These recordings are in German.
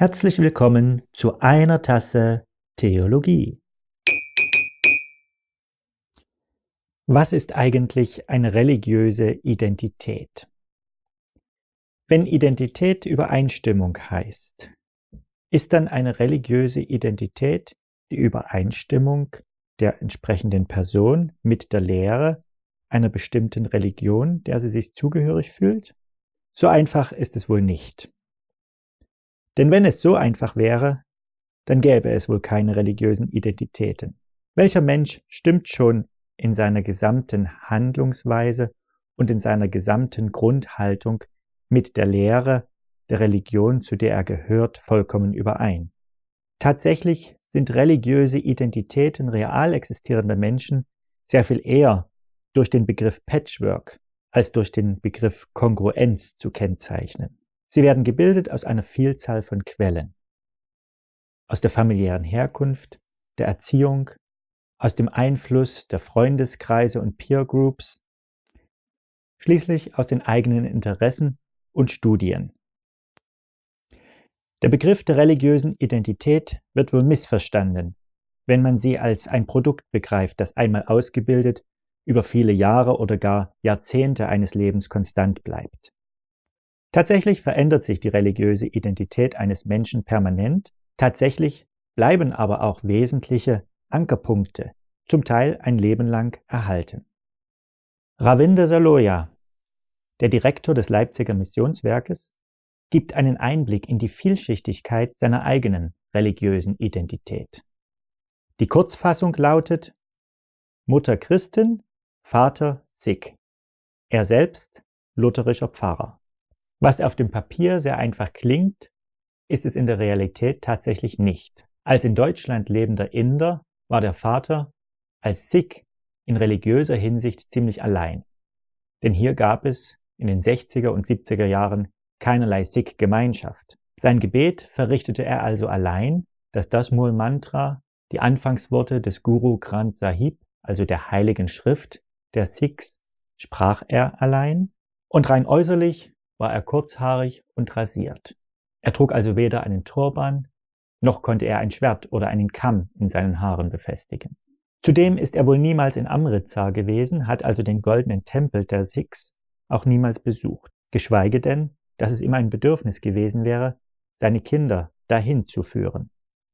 Herzlich willkommen zu einer Tasse Theologie. Was ist eigentlich eine religiöse Identität? Wenn Identität Übereinstimmung heißt, ist dann eine religiöse Identität die Übereinstimmung der entsprechenden Person mit der Lehre einer bestimmten Religion, der sie sich zugehörig fühlt? So einfach ist es wohl nicht. Denn wenn es so einfach wäre, dann gäbe es wohl keine religiösen Identitäten. Welcher Mensch stimmt schon in seiner gesamten Handlungsweise und in seiner gesamten Grundhaltung mit der Lehre der Religion, zu der er gehört, vollkommen überein? Tatsächlich sind religiöse Identitäten real existierender Menschen sehr viel eher durch den Begriff Patchwork als durch den Begriff Kongruenz zu kennzeichnen. Sie werden gebildet aus einer Vielzahl von Quellen. Aus der familiären Herkunft, der Erziehung, aus dem Einfluss der Freundeskreise und Peer Groups, schließlich aus den eigenen Interessen und Studien. Der Begriff der religiösen Identität wird wohl missverstanden, wenn man sie als ein Produkt begreift, das einmal ausgebildet über viele Jahre oder gar Jahrzehnte eines Lebens konstant bleibt. Tatsächlich verändert sich die religiöse Identität eines Menschen permanent, tatsächlich bleiben aber auch wesentliche Ankerpunkte, zum Teil ein Leben lang erhalten. Ravinder Saloya, der Direktor des Leipziger Missionswerkes, gibt einen Einblick in die Vielschichtigkeit seiner eigenen religiösen Identität. Die Kurzfassung lautet Mutter Christin, Vater Sikh. Er selbst lutherischer Pfarrer. Was auf dem Papier sehr einfach klingt, ist es in der Realität tatsächlich nicht. Als in Deutschland lebender Inder war der Vater als Sikh in religiöser Hinsicht ziemlich allein. Denn hier gab es in den 60er und 70er Jahren keinerlei Sikh-Gemeinschaft. Sein Gebet verrichtete er also allein, dass das Mul-Mantra, die Anfangsworte des Guru Granth Sahib, also der heiligen Schrift der Sikhs, sprach er allein und rein äußerlich war er kurzhaarig und rasiert. Er trug also weder einen Turban, noch konnte er ein Schwert oder einen Kamm in seinen Haaren befestigen. Zudem ist er wohl niemals in Amritsar gewesen, hat also den goldenen Tempel der Sikhs auch niemals besucht, geschweige denn, dass es ihm ein Bedürfnis gewesen wäre, seine Kinder dahin zu führen.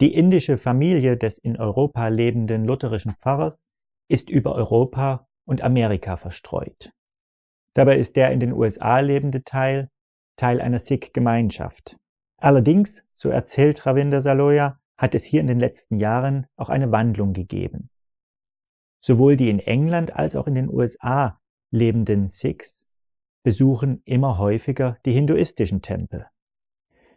Die indische Familie des in Europa lebenden lutherischen Pfarrers ist über Europa und Amerika verstreut. Dabei ist der in den USA lebende Teil Teil einer Sikh-Gemeinschaft. Allerdings, so erzählt Ravinder Saloya, hat es hier in den letzten Jahren auch eine Wandlung gegeben. Sowohl die in England als auch in den USA lebenden Sikhs besuchen immer häufiger die hinduistischen Tempel.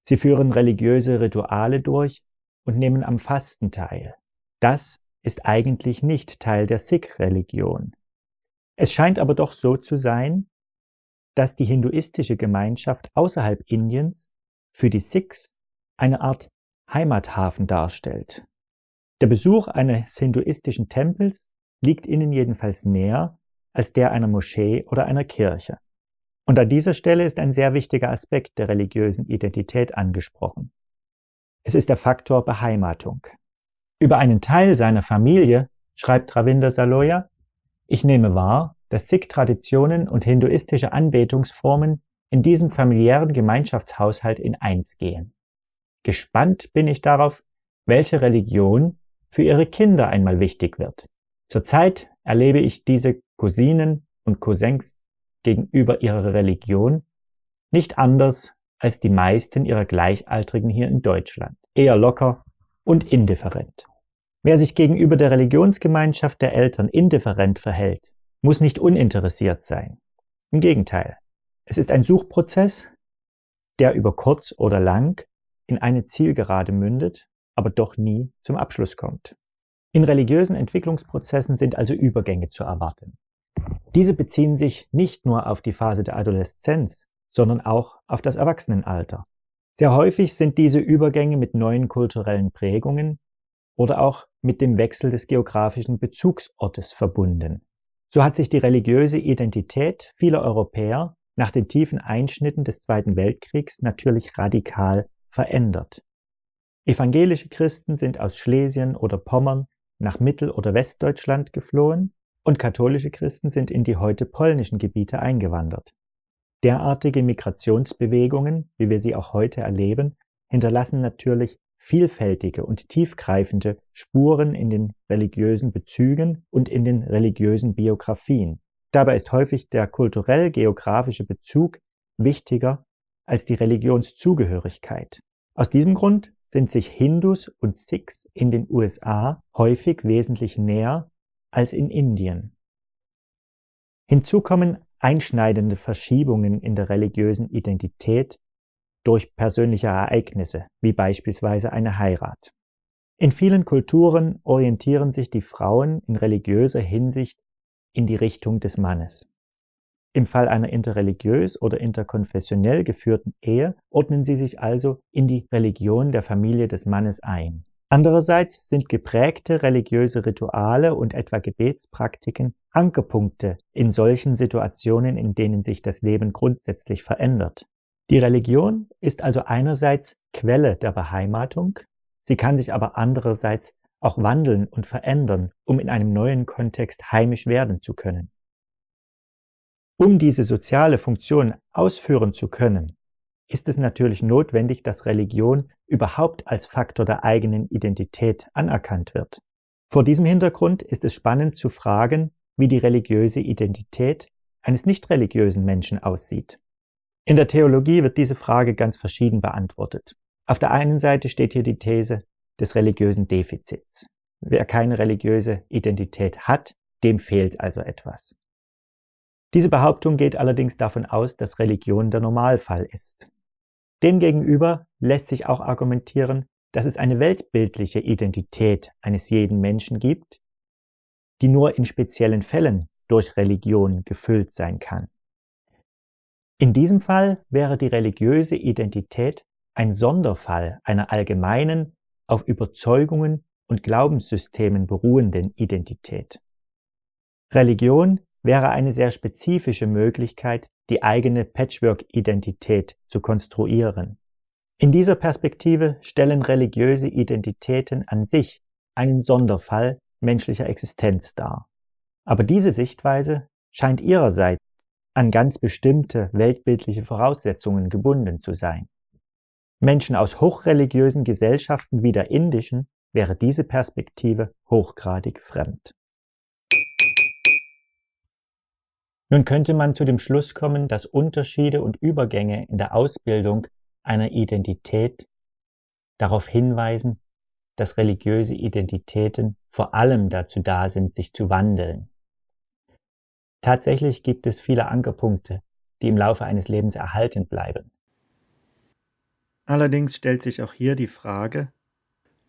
Sie führen religiöse Rituale durch und nehmen am Fasten teil. Das ist eigentlich nicht Teil der Sikh-Religion. Es scheint aber doch so zu sein, dass die hinduistische Gemeinschaft außerhalb Indiens für die Sikhs eine Art Heimathafen darstellt. Der Besuch eines hinduistischen Tempels liegt ihnen jedenfalls näher als der einer Moschee oder einer Kirche. Und an dieser Stelle ist ein sehr wichtiger Aspekt der religiösen Identität angesprochen. Es ist der Faktor Beheimatung. Über einen Teil seiner Familie schreibt Ravinder Saloya, ich nehme wahr, dass Sikh-Traditionen und hinduistische Anbetungsformen in diesem familiären Gemeinschaftshaushalt in eins gehen. Gespannt bin ich darauf, welche Religion für ihre Kinder einmal wichtig wird. Zurzeit erlebe ich diese Cousinen und Cousins gegenüber ihrer Religion nicht anders als die meisten ihrer Gleichaltrigen hier in Deutschland. Eher locker und indifferent. Wer sich gegenüber der Religionsgemeinschaft der Eltern indifferent verhält, muss nicht uninteressiert sein. Im Gegenteil, es ist ein Suchprozess, der über kurz oder lang in eine Zielgerade mündet, aber doch nie zum Abschluss kommt. In religiösen Entwicklungsprozessen sind also Übergänge zu erwarten. Diese beziehen sich nicht nur auf die Phase der Adoleszenz, sondern auch auf das Erwachsenenalter. Sehr häufig sind diese Übergänge mit neuen kulturellen Prägungen oder auch mit dem Wechsel des geografischen Bezugsortes verbunden. So hat sich die religiöse Identität vieler Europäer nach den tiefen Einschnitten des Zweiten Weltkriegs natürlich radikal verändert. Evangelische Christen sind aus Schlesien oder Pommern nach Mittel- oder Westdeutschland geflohen und katholische Christen sind in die heute polnischen Gebiete eingewandert. Derartige Migrationsbewegungen, wie wir sie auch heute erleben, hinterlassen natürlich vielfältige und tiefgreifende Spuren in den religiösen Bezügen und in den religiösen Biografien. Dabei ist häufig der kulturell-geografische Bezug wichtiger als die Religionszugehörigkeit. Aus diesem Grund sind sich Hindus und Sikhs in den USA häufig wesentlich näher als in Indien. Hinzu kommen einschneidende Verschiebungen in der religiösen Identität durch persönliche Ereignisse, wie beispielsweise eine Heirat. In vielen Kulturen orientieren sich die Frauen in religiöser Hinsicht in die Richtung des Mannes. Im Fall einer interreligiös oder interkonfessionell geführten Ehe ordnen sie sich also in die Religion der Familie des Mannes ein. Andererseits sind geprägte religiöse Rituale und etwa Gebetspraktiken Ankerpunkte in solchen Situationen, in denen sich das Leben grundsätzlich verändert. Die Religion ist also einerseits Quelle der Beheimatung, sie kann sich aber andererseits auch wandeln und verändern, um in einem neuen Kontext heimisch werden zu können. Um diese soziale Funktion ausführen zu können, ist es natürlich notwendig, dass Religion überhaupt als Faktor der eigenen Identität anerkannt wird. Vor diesem Hintergrund ist es spannend zu fragen, wie die religiöse Identität eines nicht religiösen Menschen aussieht. In der Theologie wird diese Frage ganz verschieden beantwortet. Auf der einen Seite steht hier die These des religiösen Defizits. Wer keine religiöse Identität hat, dem fehlt also etwas. Diese Behauptung geht allerdings davon aus, dass Religion der Normalfall ist. Demgegenüber lässt sich auch argumentieren, dass es eine weltbildliche Identität eines jeden Menschen gibt, die nur in speziellen Fällen durch Religion gefüllt sein kann. In diesem Fall wäre die religiöse Identität ein Sonderfall einer allgemeinen, auf Überzeugungen und Glaubenssystemen beruhenden Identität. Religion wäre eine sehr spezifische Möglichkeit, die eigene Patchwork-Identität zu konstruieren. In dieser Perspektive stellen religiöse Identitäten an sich einen Sonderfall menschlicher Existenz dar. Aber diese Sichtweise scheint ihrerseits an ganz bestimmte weltbildliche Voraussetzungen gebunden zu sein. Menschen aus hochreligiösen Gesellschaften wie der indischen wäre diese Perspektive hochgradig fremd. Nun könnte man zu dem Schluss kommen, dass Unterschiede und Übergänge in der Ausbildung einer Identität darauf hinweisen, dass religiöse Identitäten vor allem dazu da sind, sich zu wandeln. Tatsächlich gibt es viele Ankerpunkte, die im Laufe eines Lebens erhalten bleiben. Allerdings stellt sich auch hier die Frage,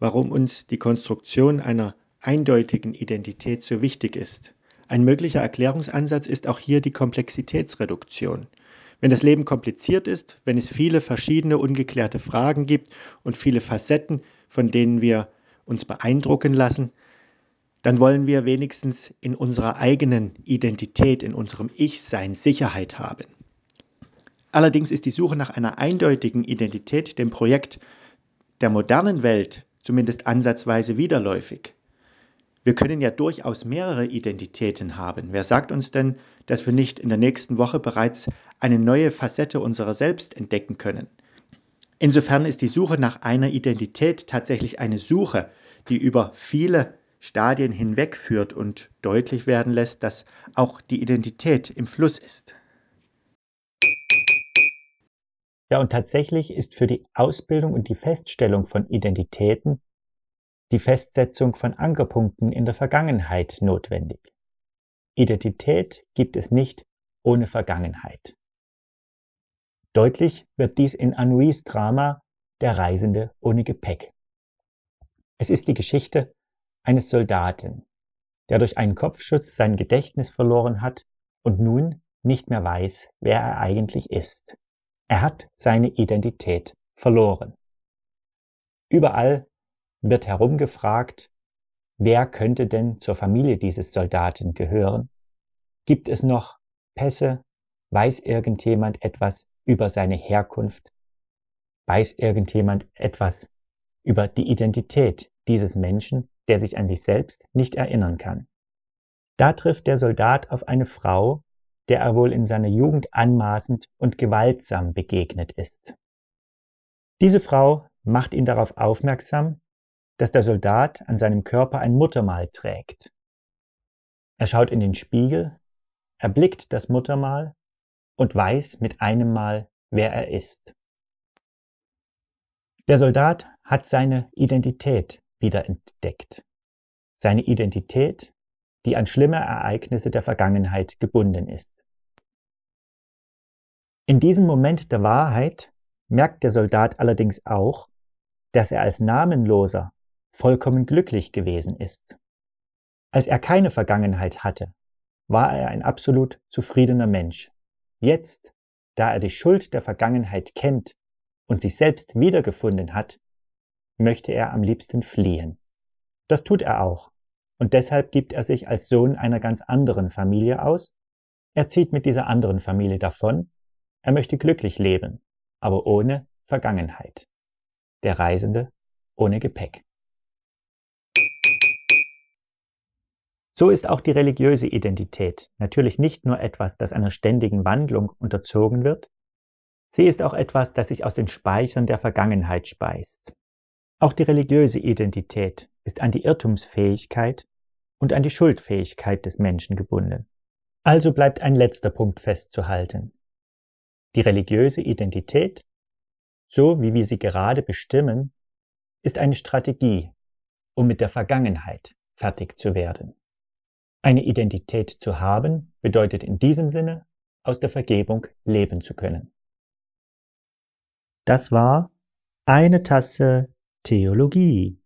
warum uns die Konstruktion einer eindeutigen Identität so wichtig ist. Ein möglicher Erklärungsansatz ist auch hier die Komplexitätsreduktion. Wenn das Leben kompliziert ist, wenn es viele verschiedene ungeklärte Fragen gibt und viele Facetten, von denen wir uns beeindrucken lassen, dann wollen wir wenigstens in unserer eigenen Identität, in unserem Ich-Sein Sicherheit haben. Allerdings ist die Suche nach einer eindeutigen Identität dem Projekt der modernen Welt zumindest ansatzweise widerläufig. Wir können ja durchaus mehrere Identitäten haben. Wer sagt uns denn, dass wir nicht in der nächsten Woche bereits eine neue Facette unserer selbst entdecken können? Insofern ist die Suche nach einer Identität tatsächlich eine Suche, die über viele Stadien hinwegführt und deutlich werden lässt, dass auch die Identität im Fluss ist. Ja, und tatsächlich ist für die Ausbildung und die Feststellung von Identitäten die Festsetzung von Ankerpunkten in der Vergangenheit notwendig. Identität gibt es nicht ohne Vergangenheit. Deutlich wird dies in Anouis Drama Der Reisende ohne Gepäck. Es ist die Geschichte eines Soldaten, der durch einen Kopfschutz sein Gedächtnis verloren hat und nun nicht mehr weiß, wer er eigentlich ist. Er hat seine Identität verloren. Überall wird herumgefragt, wer könnte denn zur Familie dieses Soldaten gehören? Gibt es noch Pässe? Weiß irgendjemand etwas über seine Herkunft? Weiß irgendjemand etwas über die Identität dieses Menschen, der sich an sich selbst nicht erinnern kann. Da trifft der Soldat auf eine Frau, der er wohl in seiner Jugend anmaßend und gewaltsam begegnet ist. Diese Frau macht ihn darauf aufmerksam, dass der Soldat an seinem Körper ein Muttermal trägt. Er schaut in den Spiegel, erblickt das Muttermal und weiß mit einem Mal, wer er ist. Der Soldat hat seine Identität wiederentdeckt. Seine Identität, die an schlimme Ereignisse der Vergangenheit gebunden ist. In diesem Moment der Wahrheit merkt der Soldat allerdings auch, dass er als Namenloser vollkommen glücklich gewesen ist. Als er keine Vergangenheit hatte, war er ein absolut zufriedener Mensch. Jetzt, da er die Schuld der Vergangenheit kennt und sich selbst wiedergefunden hat, möchte er am liebsten fliehen. Das tut er auch, und deshalb gibt er sich als Sohn einer ganz anderen Familie aus, er zieht mit dieser anderen Familie davon, er möchte glücklich leben, aber ohne Vergangenheit. Der Reisende ohne Gepäck. So ist auch die religiöse Identität natürlich nicht nur etwas, das einer ständigen Wandlung unterzogen wird, sie ist auch etwas, das sich aus den Speichern der Vergangenheit speist. Auch die religiöse Identität ist an die Irrtumsfähigkeit und an die Schuldfähigkeit des Menschen gebunden. Also bleibt ein letzter Punkt festzuhalten. Die religiöse Identität, so wie wir sie gerade bestimmen, ist eine Strategie, um mit der Vergangenheit fertig zu werden. Eine Identität zu haben bedeutet in diesem Sinne, aus der Vergebung leben zu können. Das war eine Tasse Theologie.